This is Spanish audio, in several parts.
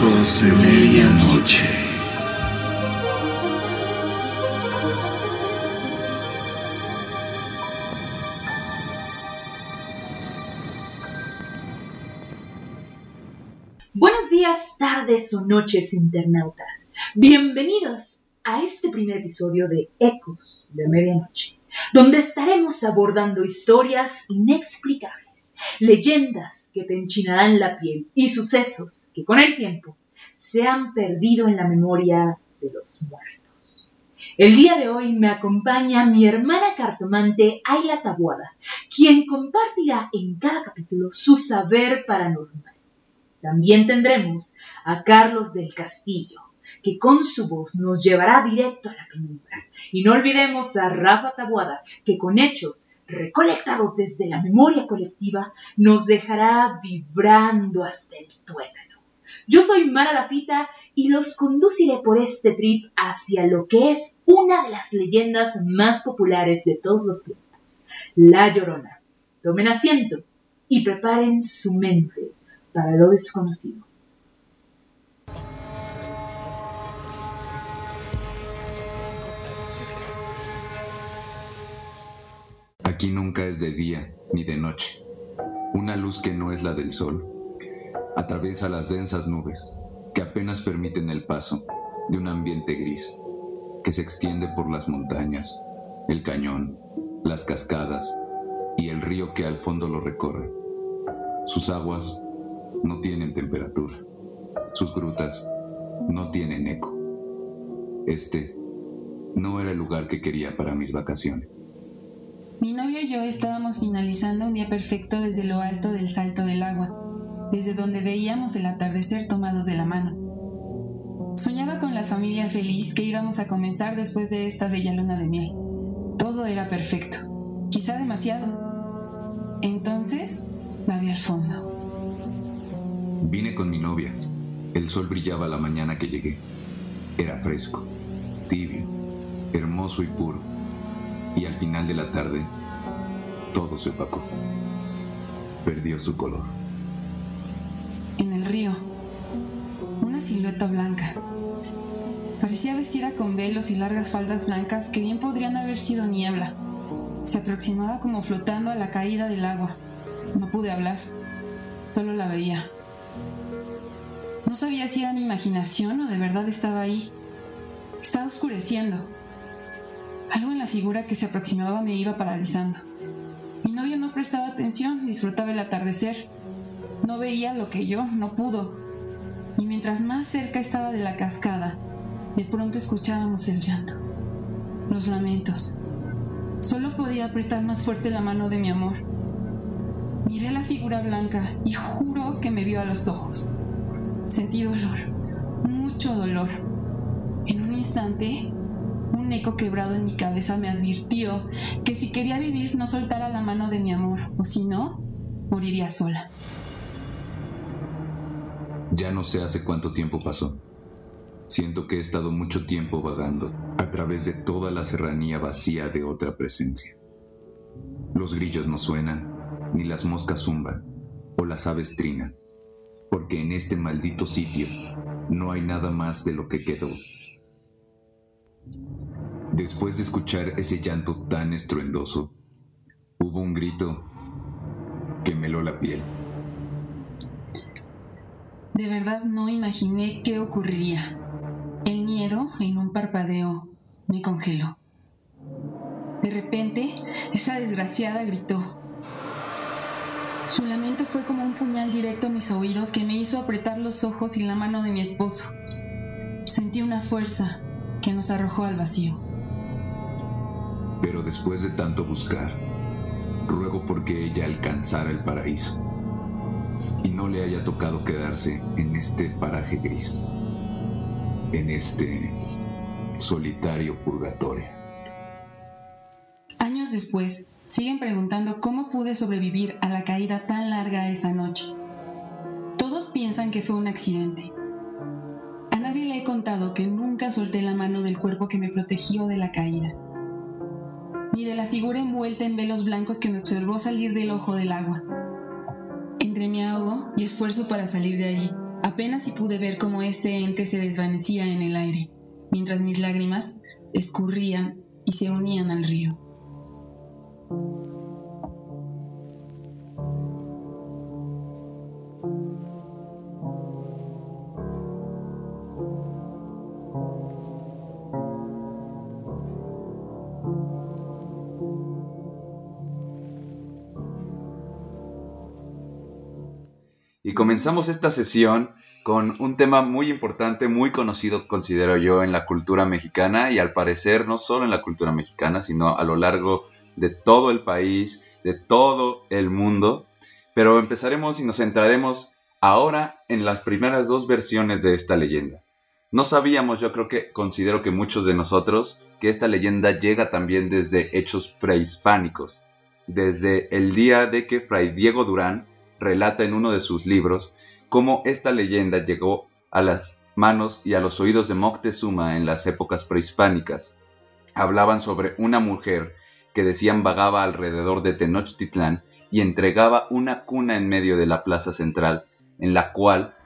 Ecos de Medianoche. Buenos días, tardes o noches, internautas. Bienvenidos a este primer episodio de Ecos de Medianoche, donde estaremos abordando historias inexplicables, leyendas que te enchinarán la piel y sucesos que con el tiempo se han perdido en la memoria de los muertos. El día de hoy me acompaña mi hermana cartomante Ayla Tabuada, quien compartirá en cada capítulo su saber paranormal. También tendremos a Carlos del Castillo, que con su voz nos llevará directo a la penumbra. Y no olvidemos a Rafa Tabuada, que con hechos recolectados desde la memoria colectiva nos dejará vibrando hasta el tuétano. Yo soy Mara Lafita y los conduciré por este trip hacia lo que es una de las leyendas más populares de todos los tiempos, La Llorona. Tomen asiento y preparen su mente para lo desconocido. Aquí nunca es de día ni de noche. Una luz que no es la del sol atraviesa las densas nubes que apenas permiten el paso de un ambiente gris que se extiende por las montañas, el cañón, las cascadas y el río que al fondo lo recorre. Sus aguas no tienen temperatura, sus grutas no tienen eco. Este no era el lugar que quería para mis vacaciones. Mi novio y yo estábamos finalizando un día perfecto desde lo alto del salto del agua, desde donde veíamos el atardecer tomados de la mano. Soñaba con la familia feliz que íbamos a comenzar después de esta bella luna de miel. Todo era perfecto, quizá demasiado. Entonces la vi al fondo. Vine con mi novia. El sol brillaba la mañana que llegué. Era fresco, tibio, hermoso y puro. Y al final de la tarde, todo se opacó. Perdió su color. En el río, una silueta blanca. Parecía vestida con velos y largas faldas blancas que bien podrían haber sido niebla. Se aproximaba como flotando a la caída del agua. No pude hablar, solo la veía. No sabía si era mi imaginación o de verdad estaba ahí. Estaba oscureciendo. Algo en la figura que se aproximaba me iba paralizando. Mi novio no prestaba atención, disfrutaba el atardecer. No veía lo que yo no pudo. Y mientras más cerca estaba de la cascada, de pronto escuchábamos el llanto, los lamentos. Solo podía apretar más fuerte la mano de mi amor. Miré la figura blanca y juro que me vio a los ojos. Sentí dolor, mucho dolor. En un instante, eco quebrado en mi cabeza me advirtió que si quería vivir no soltara la mano de mi amor, o si no, moriría sola. Ya no sé hace cuánto tiempo pasó. Siento que he estado mucho tiempo vagando a través de toda la serranía vacía de otra presencia. Los grillos no suenan, ni las moscas zumban, o las aves trinan porque en este maldito sitio no hay nada más de lo que quedó. Después de escuchar ese llanto tan estruendoso, hubo un grito que meló la piel. De verdad no imaginé qué ocurriría. El miedo, en un parpadeo, me congeló. De repente, esa desgraciada gritó, su lamento fue como un puñal directo a mis oídos que me hizo apretar los ojos y la mano de mi esposo. Sentí una fuerza que nos arrojó al vacío. Pero después de tanto buscar, ruego porque ella alcanzara el paraíso y no le haya tocado quedarse en este paraje gris, en este solitario purgatorio. Años después, siguen preguntando cómo pude sobrevivir a la caída tan larga esa noche. Todos piensan que fue un accidente. A nadie le he contado que solté la mano del cuerpo que me protegió de la caída, ni de la figura envuelta en velos blancos que me observó salir del ojo del agua. Entre mi ahogo y esfuerzo para salir de allí, Apenas si pude ver cómo este ente se desvanecía en el aire, mientras mis lágrimas escurrían y se unían al río. Comenzamos esta sesión con un tema muy importante, muy conocido, considero yo, en la cultura mexicana y al parecer no solo en la cultura mexicana, sino a lo largo de todo el país, de todo el mundo. Pero empezaremos y nos centraremos ahora en las primeras dos versiones de esta leyenda. No sabíamos, yo creo que considero que muchos de nosotros, que esta leyenda llega también desde hechos prehispánicos, desde el día de que Fray Diego Durán relata en uno de sus libros cómo esta leyenda llegó a las manos y a los oídos de Moctezuma en las épocas prehispánicas. Hablaban sobre una mujer que decían vagaba alrededor de Tenochtitlán y entregaba una cuna en medio de la plaza central, en la cual,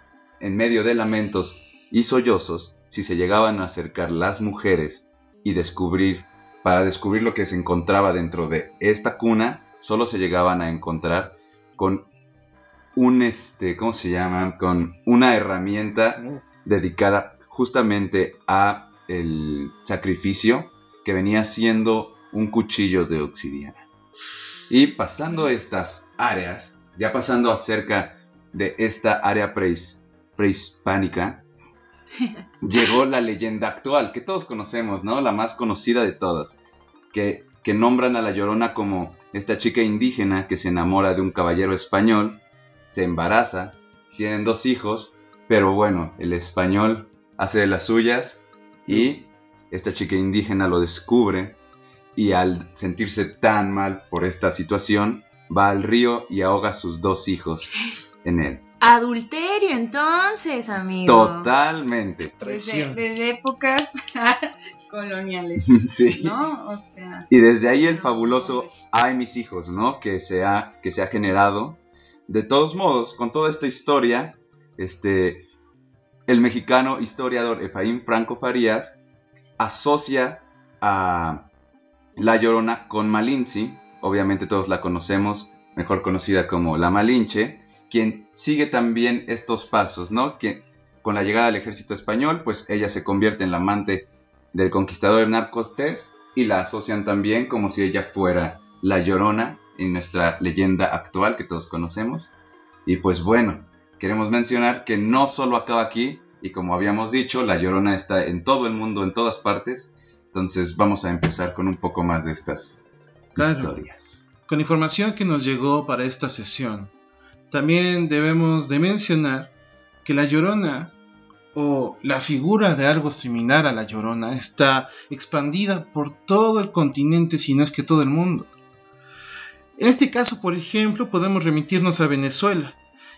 en medio de lamentos y sollozos, si se llegaban a acercar las mujeres y descubrir, para descubrir lo que se encontraba dentro de esta cuna, solo se llegaban a encontrar con un este, ¿cómo se llama? Con una herramienta dedicada justamente a el sacrificio que venía siendo un cuchillo de obsidiana. Y pasando estas áreas, ya pasando acerca de esta área prehispánica, llegó la leyenda actual, que todos conocemos, ¿no? La más conocida de todas, que, que nombran a la Llorona como esta chica indígena que se enamora de un caballero español se embaraza, tienen dos hijos, pero bueno, el español hace de las suyas y esta chica indígena lo descubre y al sentirse tan mal por esta situación, va al río y ahoga a sus dos hijos en él. Adulterio entonces, amigo. Totalmente. Desde, desde épocas coloniales. Sí. ¿No? O sea. Y desde ahí el fabuloso Ay mis hijos, ¿no? Que se ha, que se ha generado de todos modos, con toda esta historia, este, el mexicano historiador Efraín Franco Farías asocia a La Llorona con Malinche, obviamente todos la conocemos, mejor conocida como La Malinche, quien sigue también estos pasos, ¿no? Que con la llegada del ejército español, pues ella se convierte en la amante del conquistador Hernán Cortés y la asocian también como si ella fuera la Llorona en nuestra leyenda actual que todos conocemos. Y pues bueno, queremos mencionar que no solo acaba aquí, y como habíamos dicho, la Llorona está en todo el mundo, en todas partes. Entonces vamos a empezar con un poco más de estas historias. Con información que nos llegó para esta sesión, también debemos de mencionar que la Llorona o la figura de algo similar a la Llorona está expandida por todo el continente, si no es que todo el mundo. En este caso, por ejemplo, podemos remitirnos a Venezuela,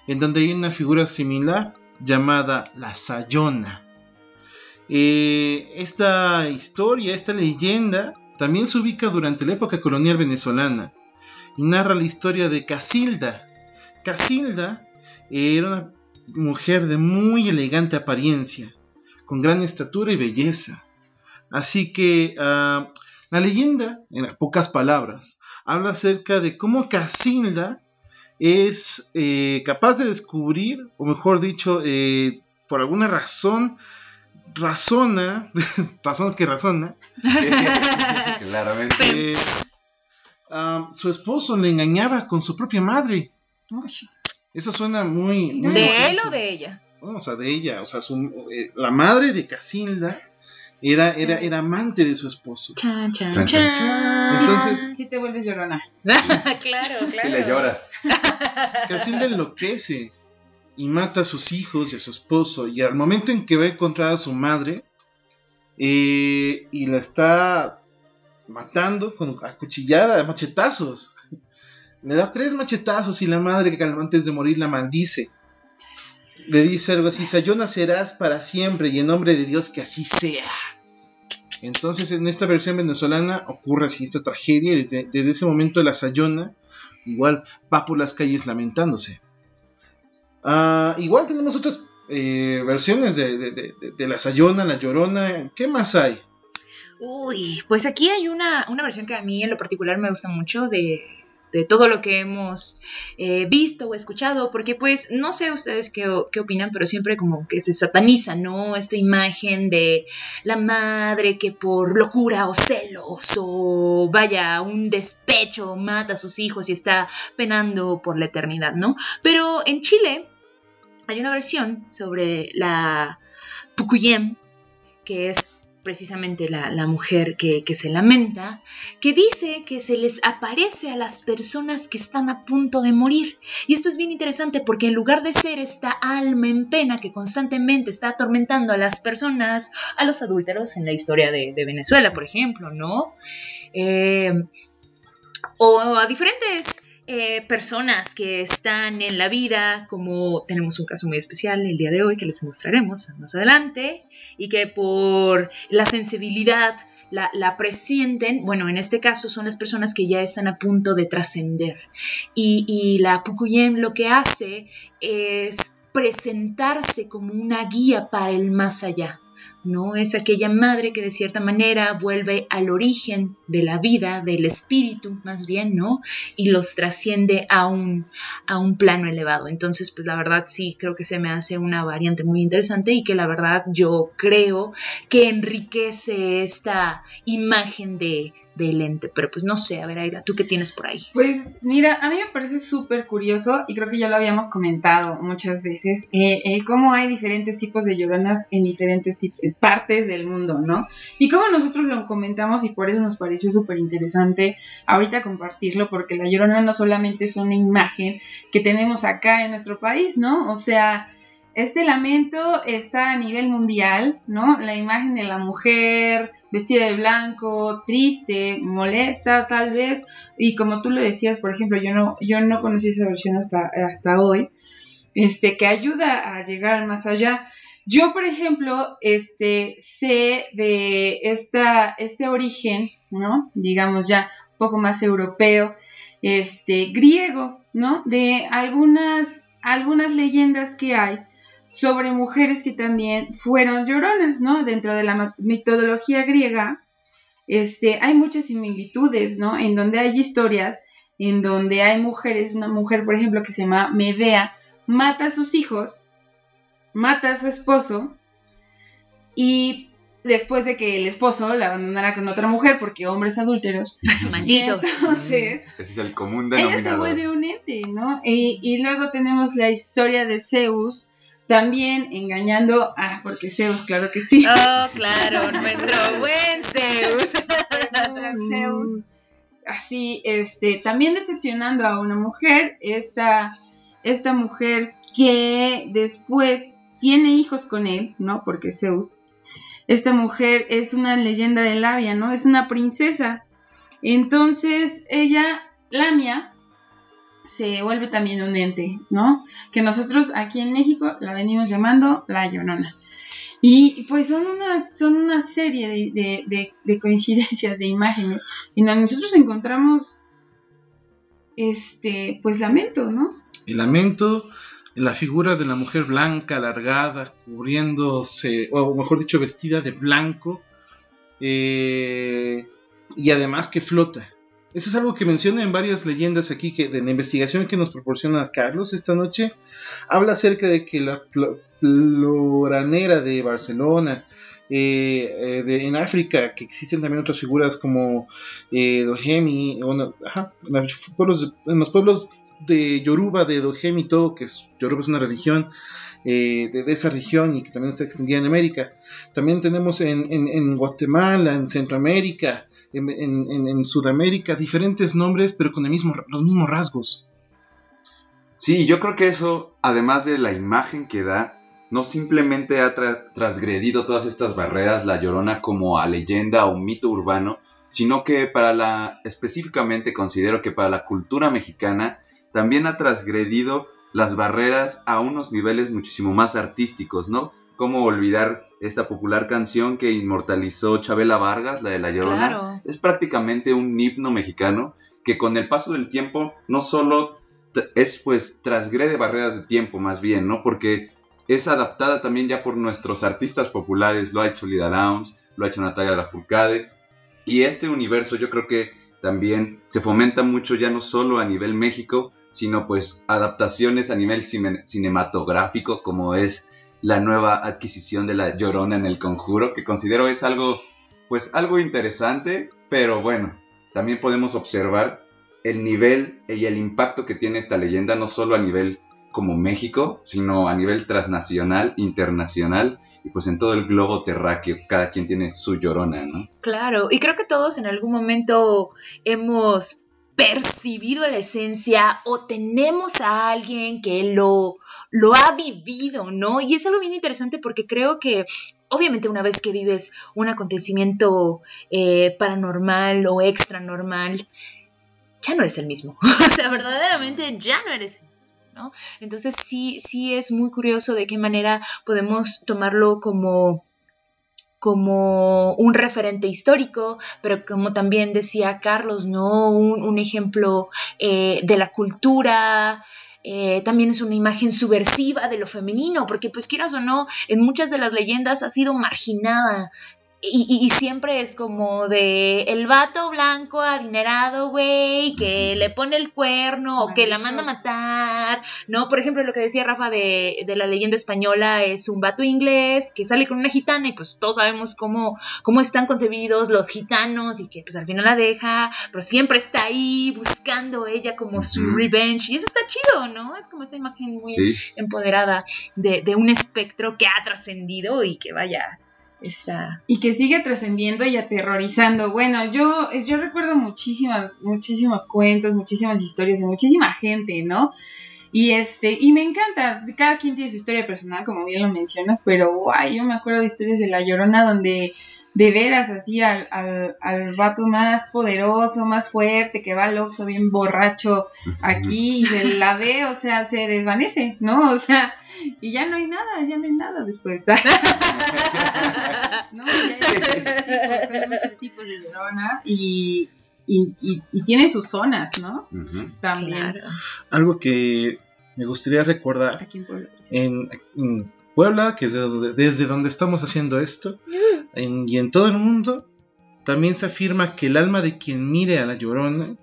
en donde hay una figura similar llamada la Sayona. Eh, esta historia, esta leyenda, también se ubica durante la época colonial venezolana y narra la historia de Casilda. Casilda era una mujer de muy elegante apariencia, con gran estatura y belleza. Así que ah, la leyenda, en pocas palabras, habla acerca de cómo Casilda es eh, capaz de descubrir, o mejor dicho, eh, por alguna razón, razona, razón que razona, Claramente. eh, ah, su esposo le engañaba con su propia madre. Eso suena muy... muy ¿De él o de ella? No, o sea, de ella, o sea, su- eh, la madre de Casilda era, era, era amante de su esposo. Chan, chan, Chan, chan, chan. Entonces- Si te vuelves llorona. claro, claro. Si le lloras. Casilda enloquece y mata a sus hijos y a su esposo. Y al momento en que va a encontrar a su madre eh, y la está matando con acuchillada, a machetazos. Le da tres machetazos y la madre, que antes de morir, la maldice. Le dice algo así: Sayona serás para siempre y en nombre de Dios que así sea. Entonces, en esta versión venezolana ocurre así esta tragedia. y Desde, desde ese momento, la Sayona igual va por las calles lamentándose. Ah, igual tenemos otras eh, versiones de, de, de, de la Sayona, la Llorona. ¿Qué más hay? Uy, pues aquí hay una, una versión que a mí en lo particular me gusta mucho de, de todo lo que hemos eh, visto o escuchado, porque pues no sé ustedes qué, qué, opinan, pero siempre como que se sataniza, ¿no? Esta imagen de la madre que por locura o celos o vaya, un despecho mata a sus hijos y está penando por la eternidad, ¿no? Pero en Chile hay una versión sobre la Pukuyem, que es precisamente la, mujer que, se lamenta, que dice que se les aparece a las personas que están a punto de morir. Y esto es bien interesante porque en lugar de ser esta alma en pena que constantemente está atormentando a las personas, a los adúlteros en la historia de, de Venezuela, por ejemplo, ¿no? Eh, o a diferentes eh, personas que están en la vida, como tenemos un caso muy especial el día de hoy que les mostraremos más adelante, y que por la sensibilidad la, presienten, bueno, en este caso son las personas que ya están a punto de trascender. Y, y la Pukuyem lo que hace es presentarse como una guía para el más allá. ¿No? Es aquella madre que de cierta manera vuelve al origen de la vida, del espíritu más bien, ¿no? Y los trasciende a un, a un plano elevado. Entonces, pues la verdad sí creo que se me hace una variante muy interesante y que la verdad yo creo que enriquece esta imagen de, del ente. Pero pues no sé, a ver, Aira, ¿tú qué tienes por ahí? Pues mira, a mí me parece súper curioso y creo que ya lo habíamos comentado muchas veces, eh, cómo hay diferentes tipos de lloronas en diferentes tipos, partes del mundo, ¿no? Y cómo nosotros lo comentamos y por eso nos pareció súper interesante ahorita compartirlo, porque la llorona no solamente es una imagen que tenemos acá en nuestro país, ¿no? O sea, este lamento está a nivel mundial, ¿no? La imagen de la mujer vestida de blanco, triste, molesta tal vez, y como tú lo decías, por ejemplo, yo no, yo no conocí esa versión hasta, hasta hoy, este, que ayuda a llegar más allá. Yo, por ejemplo, este, sé de esta, este origen, ¿no? Digamos ya un poco más europeo, este, griego, ¿no? De algunas, algunas leyendas que hay sobre mujeres que también fueron lloronas, ¿no? Dentro de la mitología griega, este, hay muchas similitudes, ¿no? En donde hay historias, en donde hay mujeres, una mujer, por ejemplo, que se llama Medea, mata a sus hijos, mata a su esposo, y después de que el esposo la abandonara con otra mujer porque hombres adúlteros. Malditos. Entonces, Ese es el común ella se denominador. vuelve un ente, ¿no? Y, y luego tenemos la historia de Zeus, también engañando, ah, porque Zeus, claro que sí. Oh, claro, nuestro buen Zeus. Zeus, así, este, también decepcionando a una mujer, esta, esta mujer que después tiene hijos con él, ¿no? Porque Zeus, esta mujer es una leyenda de Labia, ¿no? Es una princesa. Entonces, ella, Lamia, se vuelve también un ente, ¿no? Que nosotros aquí en México la venimos llamando la Llorona. Y pues son una, son una serie de, de, de, de coincidencias, de imágenes, en nosotros encontramos, este, pues lamento, ¿no? El lamento, la figura de la mujer blanca, alargada, cubriéndose, o mejor dicho, vestida de blanco, eh, y además que flota. Eso es algo que menciona en varias leyendas aquí, que de la investigación que nos proporciona Carlos esta noche, habla acerca de que la floranera de Barcelona, eh, eh, de, en África, que existen también otras figuras como eh, Dohemi, bueno, ajá, en los pueblos de Yoruba, de Dohemi, todo, que es, Yoruba es una religión eh, de, esa región y que también está extendida en América. También tenemos en, en, Guatemala, en Centroamérica, en, en, Sudamérica, diferentes nombres, pero con el mismo, los mismos rasgos. Sí, yo creo que eso, además de la imagen que da, no simplemente ha tra transgredido todas estas barreras la Llorona como a leyenda o mito urbano, sino que para la, específicamente considero que para la cultura mexicana, también ha transgredido las barreras a unos niveles muchísimo más artísticos, ¿no? Cómo olvidar esta popular canción que inmortalizó Chabela Vargas, la de La Llorona. Claro. Es prácticamente un himno mexicano que con el paso del tiempo no solo es pues transgrede barreras de tiempo más bien, ¿no? Porque es adaptada también ya por nuestros artistas populares, lo ha hecho Lida Downs, lo ha hecho Natalia Lafourcade, y este universo yo creo que también se fomenta mucho ya no solo a nivel México, sino pues adaptaciones a nivel cinematográfico como es la nueva adquisición de la Llorona en el Conjuro, que considero es algo pues algo interesante, pero bueno, también podemos observar el nivel y el impacto que tiene esta leyenda no solo a nivel como México, sino a nivel transnacional, internacional y pues en todo el globo terráqueo, cada quien tiene su llorona, ¿no? Claro, y creo que todos en algún momento hemos percibido la esencia o tenemos a alguien que lo, lo ha vivido, ¿no? Y es algo bien interesante porque creo que obviamente una vez que vives un acontecimiento eh, paranormal o extra normal, ya no eres el mismo. o sea, verdaderamente ya no eres el mismo. ¿no? Entonces sí, sí es muy curioso de qué manera podemos tomarlo como como un referente histórico, pero como también decía Carlos, ¿no? Un, ejemplo eh, de la cultura, eh, también es una imagen subversiva de lo femenino, porque pues quieras o no, en muchas de las leyendas ha sido marginada y, siempre es como de el vato blanco adinerado, güey, que le pone el cuerno o que la manda a matar, ¿no? Por ejemplo, lo que decía Rafa de, de, la leyenda española es un vato inglés que sale con una gitana y pues todos sabemos cómo, cómo están concebidos los gitanos y que pues al final la deja, pero siempre está ahí buscando ella como su revenge. Y eso está chido, ¿no? Es como esta imagen muy empoderada de, de un espectro que ha trascendido y que vaya y que sigue trascendiendo y aterrorizando. Bueno, yo, yo recuerdo muchísimas, muchísimos cuentos, muchísimas historias de muchísima gente, ¿no? Y este, y me encanta, cada quien tiene su historia personal, como bien lo mencionas, pero guay, yo me acuerdo de historias de La Llorona donde de veras así al, al, al vato más poderoso, más fuerte, que va al oxo bien borracho aquí y se la ve, o sea, se desvanece, ¿no? O sea, y ya no hay nada, ya no hay nada después. no, ya hay muchos tipos, de zona y, y, y, tiene sus zonas, ¿no? También. Algo que me gustaría recordar Aquí en, Puebla. en, Puebla, que es desde, donde estamos haciendo esto, y en todo el mundo, también se afirma que el alma de quien mire a la llorona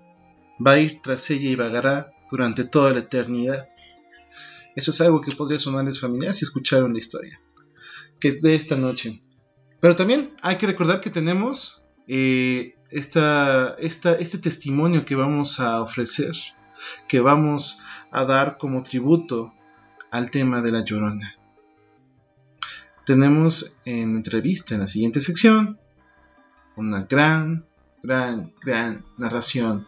va a ir tras ella y vagará durante toda la eternidad. Eso es algo que podría sonarles familiar si escucharon la historia, que es de esta noche. Pero también hay que recordar que tenemos eh, este testimonio que vamos a ofrecer, que vamos a dar como tributo al tema de la llorona. Tenemos en entrevista en la siguiente sección una gran, gran, gran narración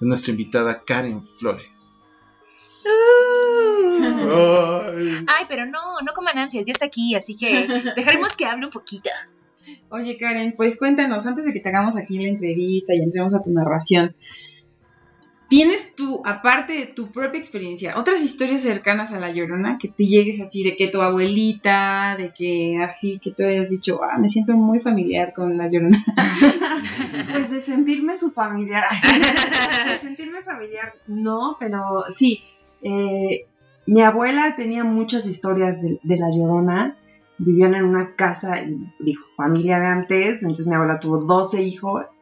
de nuestra invitada Karen Flores. Ay. pero no, no coman ansias, ya está aquí, así que dejaremos que hable un poquito. Oye, Karen, pues cuéntanos, antes de que te hagamos aquí la entrevista y entremos a tu narración, ¿tienes tú, aparte de tu propia experiencia, otras historias cercanas a la llorona que te llegues así, de que tu abuelita, de que así, que tú hayas dicho, ah, me siento muy familiar con la llorona? pues de sentirme su familiar. de sentirme familiar, no, pero sí. Eh, mi abuela tenía muchas historias de, la llorona. Vivían en una casa, y dijo, familia de antes. Entonces mi abuela tuvo 12 hijos.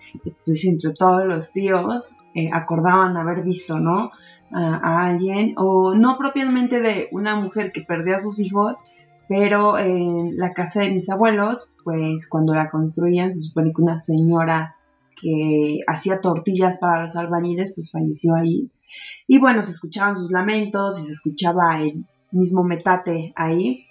Pues entre todos los tíos eh, acordaban haber visto, ¿no? A, alguien. O no propiamente de una mujer que perdió a sus hijos. Pero en la casa de mis abuelos, pues cuando la construían, se supone que una señora que hacía tortillas para los albañiles, pues falleció ahí. Y bueno, se escuchaban sus lamentos y se escuchaba el mismo metate ahí.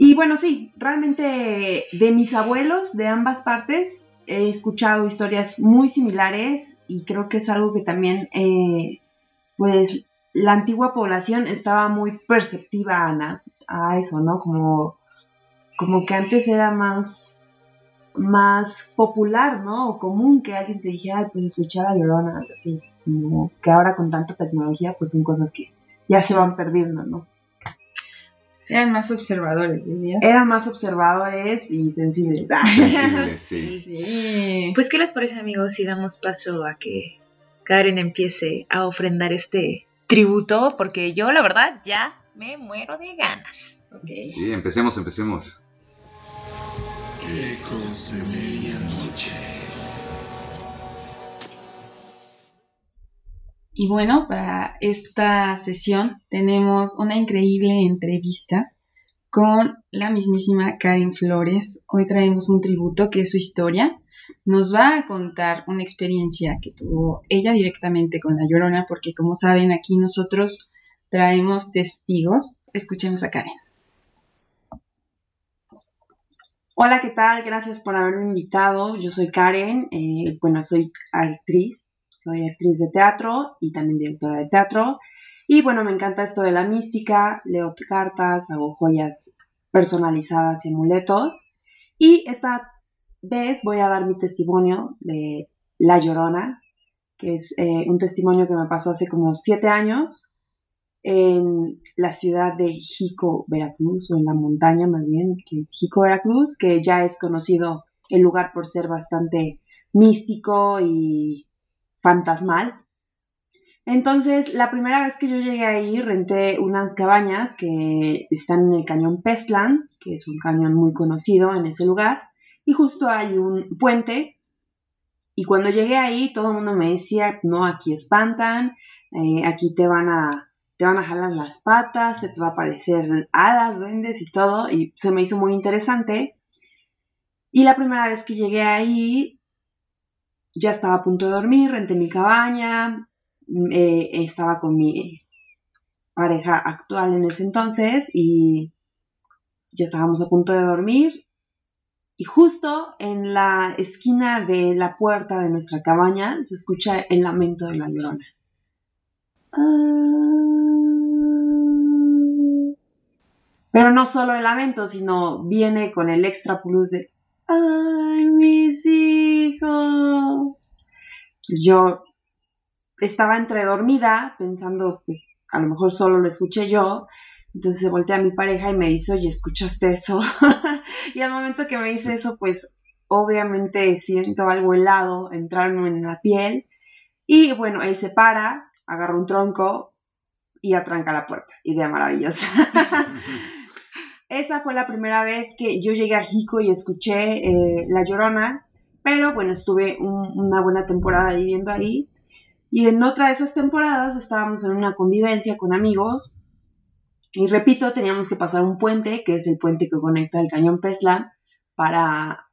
Y bueno, sí, realmente de mis abuelos de ambas partes he escuchado historias muy similares y creo que es algo que también, eh, pues, la antigua población estaba muy perceptiva a, a, eso, ¿no? Como, como que antes era más, más popular, ¿no? O común que alguien te dijera, pues, escuchar a Llorona, así que ahora con tanta tecnología pues son cosas que ya se van perdiendo, ¿no? Eran más observadores, dirías. Eran más observadores y sensibles. sí, sí. Pues, ¿qué les parece, amigos, si damos paso a que Karen empiece a ofrendar este tributo? Porque yo, la verdad, ya me muero de ganas. Sí, empecemos, empecemos. Ecos de medianoche. Y bueno, para esta sesión tenemos una increíble entrevista con la mismísima Karen Flores. Hoy traemos un tributo que es su historia. Nos va a contar una experiencia que tuvo ella directamente con La Llorona, porque como saben aquí nosotros traemos testigos. Escuchemos a Karen. Hola, ¿qué tal? Gracias por haberme invitado. Yo soy Karen, eh, bueno, soy actriz, soy actriz de teatro y también directora de teatro. Y bueno, me encanta esto de la mística, leo cartas, hago joyas personalizadas y amuletos. Y esta vez voy a dar mi testimonio de La Llorona, que es eh, un testimonio que me pasó hace como siete años en la ciudad de Jico, Veracruz, o en la montaña más bien, que es Jico, Veracruz, que ya es conocido el lugar por ser bastante místico y fantasmal. Entonces, la primera vez que yo llegué ahí, renté unas cabañas que están en el cañón Pestland, que es un cañón muy conocido en ese lugar, y justo hay un puente. Y cuando llegué ahí, todo el mundo me decía, no, aquí espantan, eh, aquí te van a te van a jalar las patas, se te va a aparecer hadas, duendes y todo, y se me hizo muy interesante. Y la primera vez que llegué ahí, ya estaba a punto de dormir, renté mi cabaña, eh, estaba con mi pareja actual en ese entonces y ya estábamos a punto de dormir. Y justo en la esquina de la puerta de nuestra cabaña se escucha el lamento de la llorona. Pero no solo el lamento, sino viene con el extra plus de ¡Ay, mis hijos! Yo estaba entre dormida, pensando, pues a lo mejor solo lo escuché yo. Entonces se voltea a mi pareja y me dice, oye, ¿escuchaste eso? y al momento que me dice eso, pues obviamente siento algo helado entrarme en la piel. Y bueno, él se para, agarra un tronco y atranca la puerta. Idea maravillosa. Esa fue la primera vez que yo llegué a Jico y escuché eh, La Llorona, pero bueno, estuve un- una buena temporada viviendo ahí. Y en otra de esas temporadas estábamos en una convivencia con amigos. Y repito, teníamos que pasar un puente, que es el puente que conecta el cañón Pesla, para,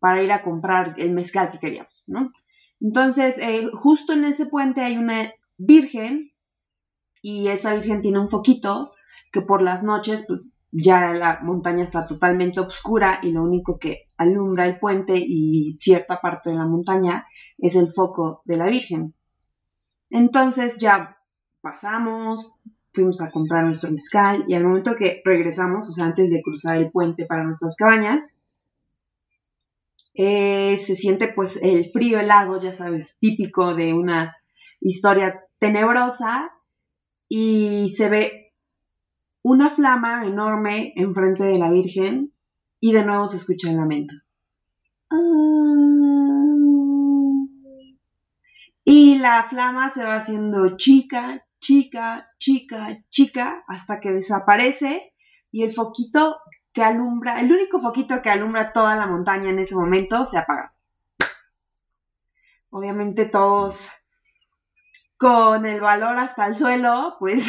para ir a comprar el mezcal que queríamos, ¿no? Entonces, eh, justo en ese puente hay una virgen y esa virgen tiene un foquito que por las noches, pues ya la montaña está totalmente oscura y lo único que alumbra el puente y cierta parte de la montaña es el foco de la Virgen. Entonces ya pasamos, fuimos a comprar nuestro mezcal y al momento que regresamos, o sea, antes de cruzar el puente para nuestras cabañas, eh, se siente pues el frío helado, ya sabes, típico de una historia tenebrosa y se ve una flama enorme enfrente de la Virgen y de nuevo se escucha el lamento. Y la flama se va haciendo chica, chica, chica, chica, hasta que desaparece y el foquito que alumbra, el único foquito que alumbra toda la montaña en ese momento se apaga. Obviamente todos con el valor hasta el suelo, pues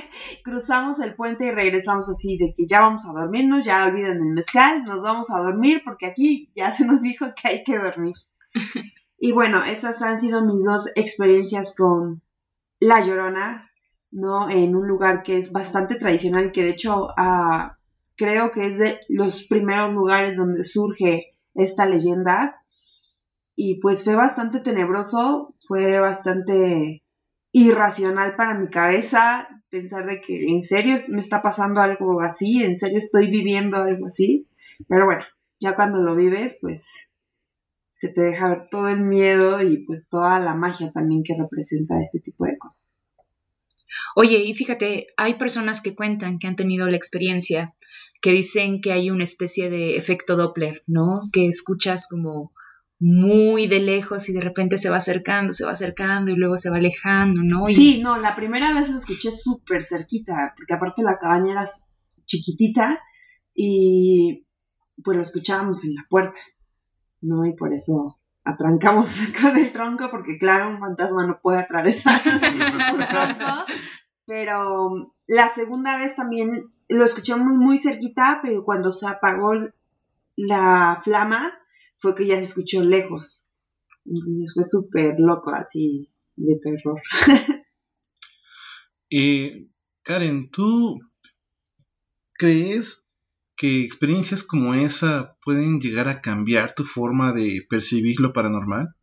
cruzamos el puente y regresamos así de que ya vamos a dormirnos, ya olviden el mezcal, nos vamos a dormir porque aquí ya se nos dijo que hay que dormir. Y bueno, esas han sido mis dos experiencias con La Llorona, ¿no? En un lugar que es bastante tradicional, que de hecho ah, creo que es de los primeros lugares donde surge esta leyenda. Y pues fue bastante tenebroso, fue bastante irracional para mi cabeza pensar de que en serio me está pasando algo así, en serio estoy viviendo algo así. Pero bueno, ya cuando lo vives, pues se te deja ver todo el miedo y pues toda la magia también que representa este tipo de cosas. Oye, y fíjate, hay personas que cuentan que han tenido la experiencia, que dicen que hay una especie de efecto Doppler, ¿no? Que escuchas como muy de lejos y de repente se va acercando, se va acercando y luego se va alejando, ¿no? Sí, no, la primera vez lo escuché súper cerquita, porque aparte la cabaña era chiquitita y pues lo escuchábamos en la puerta, ¿no? Y por eso atrancamos con el tronco, porque claro, un fantasma no puede atravesar pero la segunda vez también lo escuchamos muy cerquita, pero cuando se apagó la flama fue que ya se escuchó lejos. Entonces fue súper loco, así de terror. Eh, Karen, ¿tú crees que experiencias como esa pueden llegar a cambiar tu forma de percibir lo paranormal?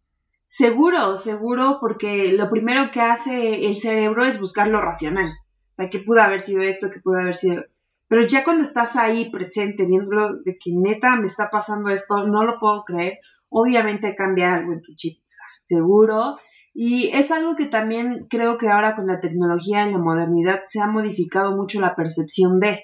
Seguro, seguro, porque lo primero que hace el cerebro es buscar lo racional. O sea, ¿qué pudo haber sido esto? ¿Qué pudo haber sido? Pero ya cuando estás ahí presente, viéndolo de que neta me está pasando esto, no lo puedo creer, obviamente cambia algo en tu chip, seguro. Y es algo que también creo que ahora con la tecnología y la modernidad se ha modificado mucho la percepción de,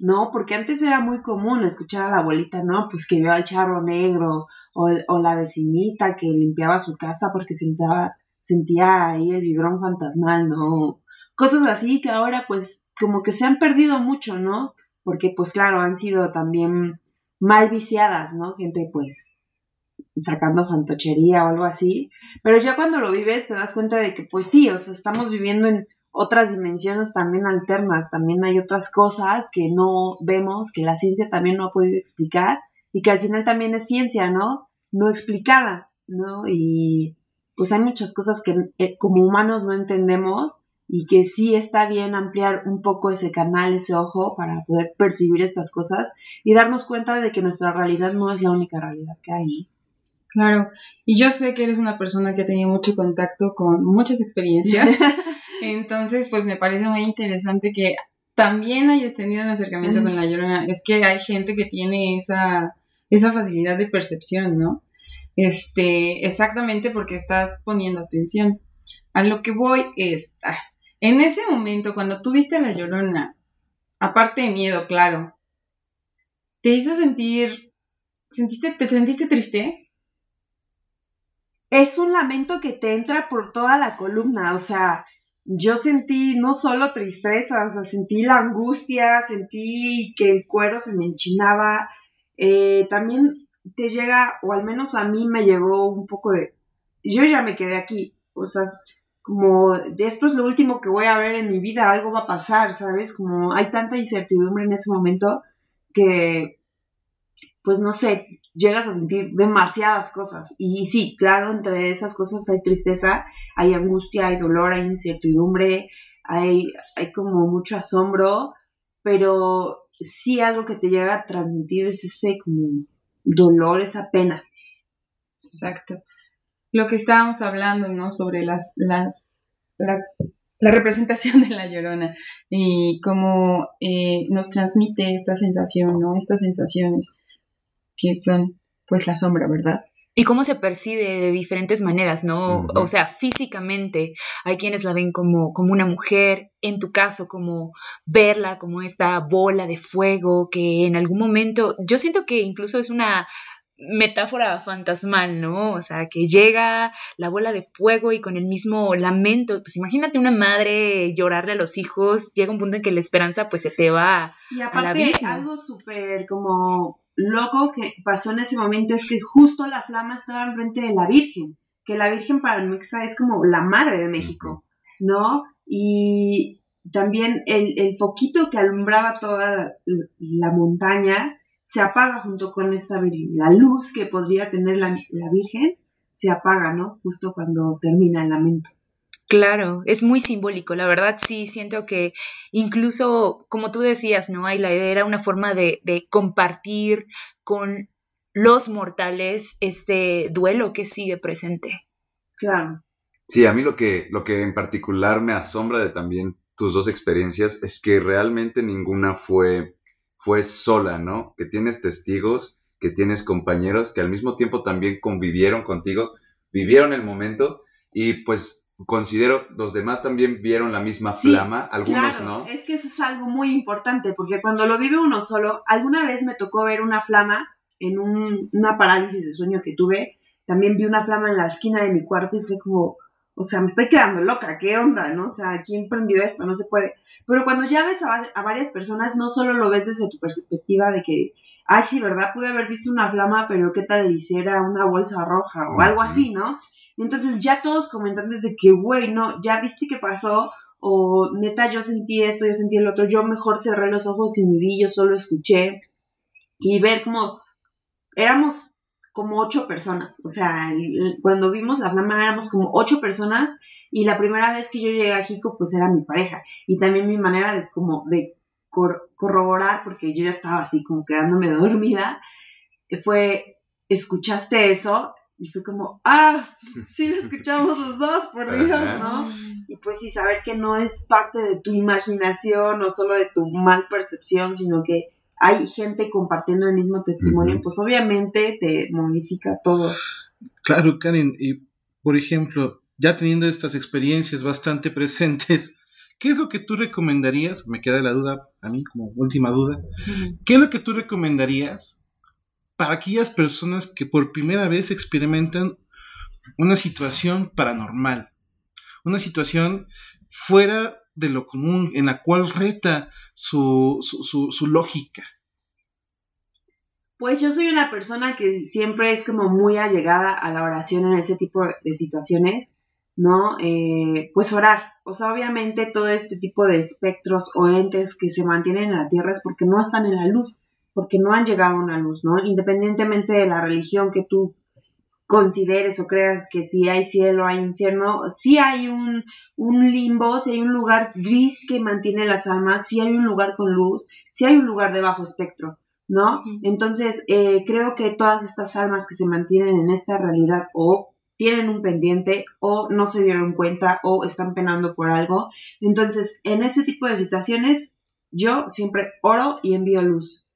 ¿no? Porque antes era muy común escuchar a la abuelita, ¿no? Pues que vio al charro negro o, o la vecinita que limpiaba su casa porque sentía ahí el vibrón fantasmal, ¿no? Cosas así que ahora pues como que se han perdido mucho, ¿no? Porque pues claro, han sido también mal viciadas, ¿no? Gente pues sacando fantochería o algo así. Pero ya cuando lo vives te das cuenta de que pues sí, o sea, estamos viviendo en otras dimensiones también alternas, también hay otras cosas que no vemos, que la ciencia también no ha podido explicar y que al final también es ciencia, ¿no? No explicada, ¿no? Y pues hay muchas cosas que eh, como humanos no entendemos y que sí está bien ampliar un poco ese canal, ese ojo para poder percibir estas cosas y darnos cuenta de que nuestra realidad no es la única realidad que hay. Claro, y yo sé que eres una persona que ha tenido mucho contacto con muchas experiencias, entonces pues me parece muy interesante que también hayas tenido un acercamiento con la llorona. Es que hay gente que tiene esa, esa facilidad de percepción, ¿no? Este, exactamente porque estás poniendo atención. A lo que voy es, ah, en ese momento, cuando tú viste a la llorona, aparte de miedo, claro, ¿te hizo sentir, sentiste, te sentiste triste? es un lamento que te entra por toda la columna, o sea, yo sentí no solo tristeza, o sea, sentí la angustia, sentí que el cuero se me enchinaba, eh, también te llega, o al menos a mí me llegó un poco de, yo ya me quedé aquí, o sea, como, de esto es lo último que voy a ver en mi vida, algo va a pasar, ¿sabes? Como hay tanta incertidumbre en ese momento que, pues no sé, llegas a sentir demasiadas cosas. Y sí, claro, entre esas cosas hay tristeza, hay angustia, hay dolor, hay incertidumbre, hay, hay como mucho asombro, pero sí algo que te llega a transmitir es ese como dolor, esa pena. Exacto. Lo que estábamos hablando, ¿no? Sobre las, las, las, la representación de la llorona y cómo eh, nos transmite esta sensación, ¿no? Estas sensaciones que son, pues, la sombra, ¿verdad? Y cómo se percibe de diferentes maneras, ¿no? O sea, físicamente, hay quienes la ven como, como una mujer, en tu caso, como verla como esta bola de fuego que en algún momento, yo siento que incluso es una metáfora fantasmal, ¿no? O sea, que llega la bola de fuego y con el mismo lamento, pues imagínate una madre llorarle a los hijos, llega un punto en que la esperanza pues se te va. Y aparte, abismo. algo súper como loco que pasó en ese momento es que justo la flama estaba enfrente de la Virgen, que la Virgen para el Mexa es como la madre de México, ¿no? Y también el, el foquito que alumbraba toda la, la montaña se apaga junto con esta Virgen. La luz que podría tener la, la Virgen se apaga, ¿no? Justo cuando termina el lamento. Claro, es muy simbólico, la verdad sí, siento que incluso, como tú decías, ¿no? Ayla, era una forma de, de compartir con los mortales este duelo que sigue presente. Claro. Sí, a mí lo que, lo que en particular me asombra de también tus dos experiencias es que realmente ninguna fue, fue sola, ¿no? Que tienes testigos, que tienes compañeros que al mismo tiempo también convivieron contigo, vivieron el momento y pues considero los demás también vieron la misma Sí, flama, algunos claro, no. Es que eso es algo muy importante, porque cuando lo vive uno solo, alguna vez me tocó ver una flama en un- una parálisis de sueño que tuve, también vi una flama en la esquina de mi cuarto y fue como, o sea, me estoy quedando loca, ¿qué onda? ¿No? O sea, ¿quién prendió esto? No se puede. Pero cuando ya ves a, a varias personas, no solo lo ves desde tu perspectiva de que, ay, sí, ¿verdad? Pude haber visto una flama, pero ¿qué tal hiciera una bolsa roja o algo así, ¿no? Entonces ya todos comentan desde que, güey, no, ya viste qué pasó, o neta, yo sentí esto, yo sentí el otro, yo mejor cerré los ojos y ni vi, yo solo escuché, y ver como éramos como ocho personas, o sea, cuando vimos la flama éramos como ocho personas, y la primera vez que yo llegué a Jico, pues era mi pareja, y también mi manera de como de corroborar, porque yo ya estaba así como quedándome dormida, fue, ¿escuchaste eso? Y fue como, ah, sí lo escuchamos los dos, por Dios, ¿no? Y pues sí, saber que no es parte de tu imaginación o solo de tu mal percepción, sino que hay gente compartiendo el mismo testimonio, pues obviamente te modifica todo. Claro, Karen, y por ejemplo, ya teniendo estas experiencias bastante presentes, ¿qué es lo que tú recomendarías? Me queda la duda a mí como última duda. ¿Qué es lo que tú recomendarías para aquellas personas que por primera vez experimentan una situación paranormal, una situación fuera de lo común, en la cual reta su, su, lógica. Pues yo soy una persona que siempre es como muy allegada a la oración en ese tipo de situaciones, ¿no? Eh, pues orar. O sea, obviamente todo este tipo de espectros o entes que se mantienen en la tierra es porque no están en la luz porque no han llegado a una luz, ¿no? Independientemente de la religión que tú consideres o creas que si hay cielo, hay infierno, sí hay un, un limbo, si hay un lugar gris que mantiene las almas, sí hay un lugar con luz, sí hay un lugar de bajo espectro, ¿no? Entonces, eh, creo que todas estas almas que se mantienen en esta realidad o tienen un pendiente o no se dieron cuenta o están penando por algo. Entonces, en ese tipo de situaciones, yo siempre oro y envío luz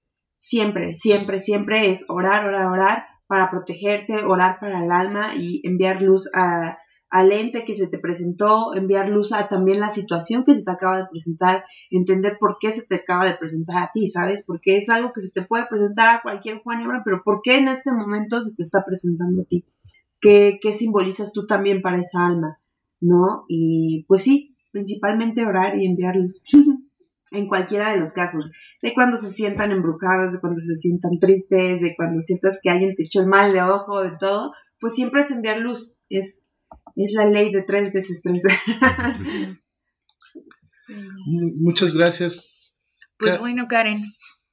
siempre, siempre, siempre es orar, orar, orar para protegerte, orar para el alma y enviar luz a, al ente que se te presentó, enviar luz a también la situación que se te acaba de presentar, entender por qué se te acaba de presentar a ti, ¿sabes? Porque es algo que se te puede presentar a cualquier Juan y pero ¿por qué en este momento se te está presentando a ti? ¿Qué, qué simbolizas tú también para esa alma? ¿No? Y pues sí, principalmente orar y enviar luz. en cualquiera de los casos, de cuando se sientan embrujados, de cuando se sientan tristes, de cuando sientas que alguien te echó el mal de ojo, de todo, pues siempre es enviar luz, es, es la ley de tres veces tres. Muchas gracias. Pues bueno, Karen,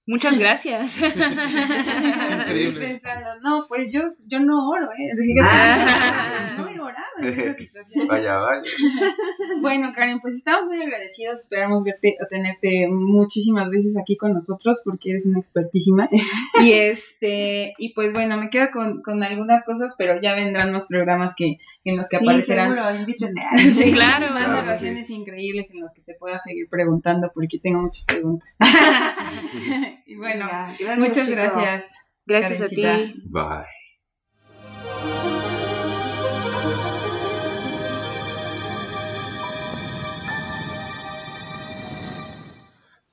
Muchas gracias. Estoy pensando, no, pues yo, yo no oro, ¿eh? Ah. en esa situación. Vaya, vaya. Bueno, Karen, pues estamos muy agradecidos. Esperamos verte o tenerte muchísimas veces aquí con nosotros porque eres una expertísima. Y este, y pues bueno, me quedo con, con algunas cosas, pero ya vendrán más programas que, en los que sí, aparecerán. Seguro, invítenme. Sí, claro, más narraciones increíbles en los que te pueda seguir preguntando porque tengo muchas preguntas. Y bueno, muchas gracias. Gracias a ti. Bye.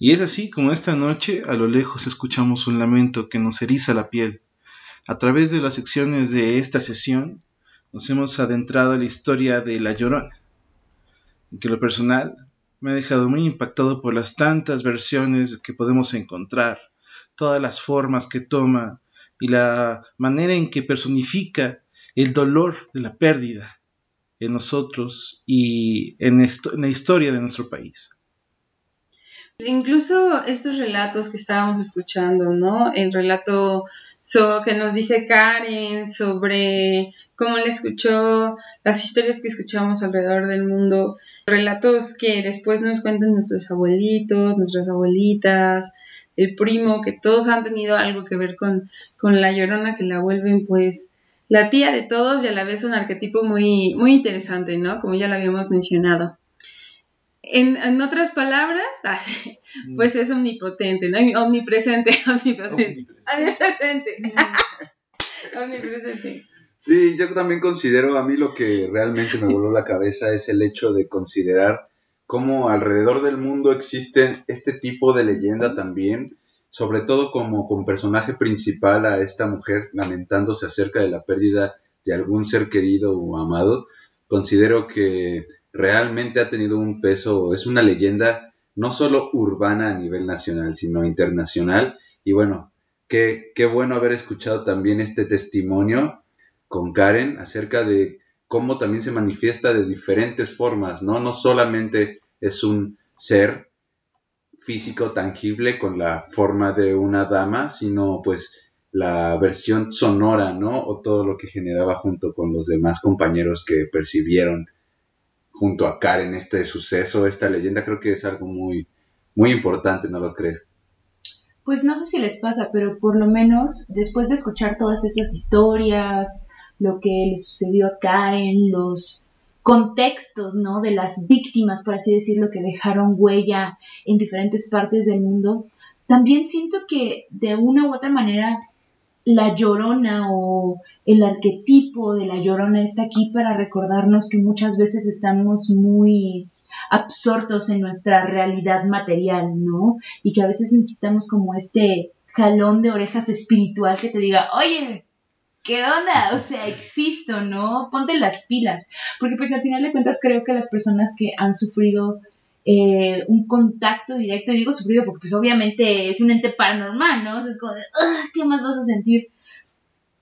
Y es así como esta noche a lo lejos escuchamos un lamento que nos eriza la piel. A través de las secciones de esta sesión nos hemos adentrado a la historia de La Llorona, que lo personal me ha dejado muy impactado por las tantas versiones que podemos encontrar, todas las formas que toma y la manera en que personifica el dolor de la pérdida en nosotros y en, en la historia de nuestro país. Incluso estos relatos que estábamos escuchando, ¿no? El relato que nos dice Karen sobre cómo le escuchó, las historias que escuchamos alrededor del mundo, relatos que después nos cuentan nuestros abuelitos, nuestras abuelitas, el primo, que todos han tenido algo que ver con, con la llorona, que la vuelven pues la tía de todos y a la vez un arquetipo muy, muy interesante, ¿no? Como ya lo habíamos mencionado. En, en otras palabras, mm. pues es omnipotente, ¿no? Omnipresente, omnipresente. Omnipresente. omnipresente. Sí, yo también considero, a mí lo que realmente me voló la cabeza es el hecho de considerar cómo alrededor del mundo existe este tipo de leyenda también, sobre todo como con personaje principal a esta mujer lamentándose acerca de la pérdida de algún ser querido o amado, considero que realmente ha tenido un peso, es una leyenda no solo urbana a nivel nacional, sino internacional. Y bueno, qué, qué bueno haber escuchado también este testimonio con Karen acerca de cómo también se manifiesta de diferentes formas, ¿no? No solamente es un ser físico tangible con la forma de una dama, sino pues la versión sonora, ¿no? O todo lo que generaba junto con los demás compañeros que percibieron junto a Karen este suceso, esta leyenda, creo que es algo muy, muy importante, ¿no lo crees? Pues no sé si les pasa, pero por lo menos después de escuchar todas esas historias, lo que le sucedió a Karen, los contextos, ¿no? De las víctimas, por así decirlo, que dejaron huella en diferentes partes del mundo, también siento que de una u otra manera la llorona o el arquetipo de la llorona está aquí para recordarnos que muchas veces estamos muy absortos en nuestra realidad material, ¿no? Y que a veces necesitamos como este jalón de orejas espiritual que te diga, oye, ¿qué onda? O sea, existo, ¿no? Ponte las pilas. Porque pues al final de cuentas creo que las personas que han sufrido eh, un contacto directo, digo sufrido porque pues obviamente es un ente paranormal, ¿no? es como de, ¿qué más vas a sentir?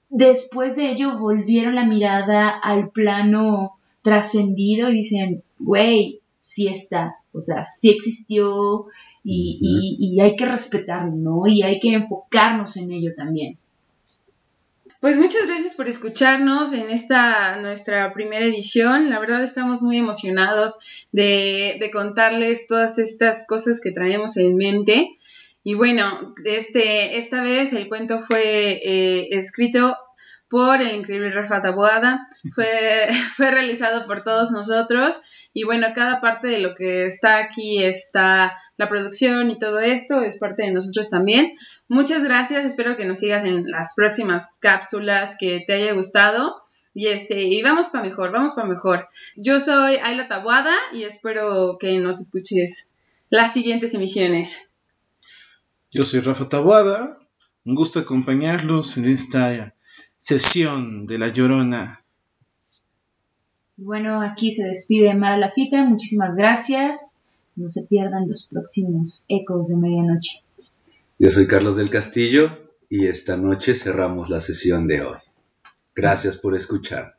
Después de ello volvieron la mirada al plano trascendido y dicen, güey, sí está, o sea, sí existió y, y hay que respetarlo, ¿no? Y hay que enfocarnos en ello también. Pues muchas gracias por escucharnos en esta nuestra primera edición. La verdad estamos muy emocionados de, de contarles todas estas cosas que traemos en mente. Y bueno, este, esta vez el cuento fue eh, escrito por el increíble Rafa Taboada, fue, fue realizado por todos nosotros y bueno, cada parte de lo que está aquí está la producción y todo esto es parte de nosotros también. Muchas gracias, espero que nos sigas en las próximas cápsulas, que te haya gustado. Y este, y vamos para mejor, vamos para mejor. Yo soy Ayla Tabuada y espero que nos escuches las siguientes emisiones. Yo soy Rafa Tabuada, un gusto acompañarlos en esta sesión de La Llorona. Bueno, aquí se despide Mara Lafita. Muchísimas gracias. No se pierdan los próximos ecos de medianoche. Yo soy Carlos del Castillo y esta noche cerramos la sesión de hoy. Gracias por escuchar.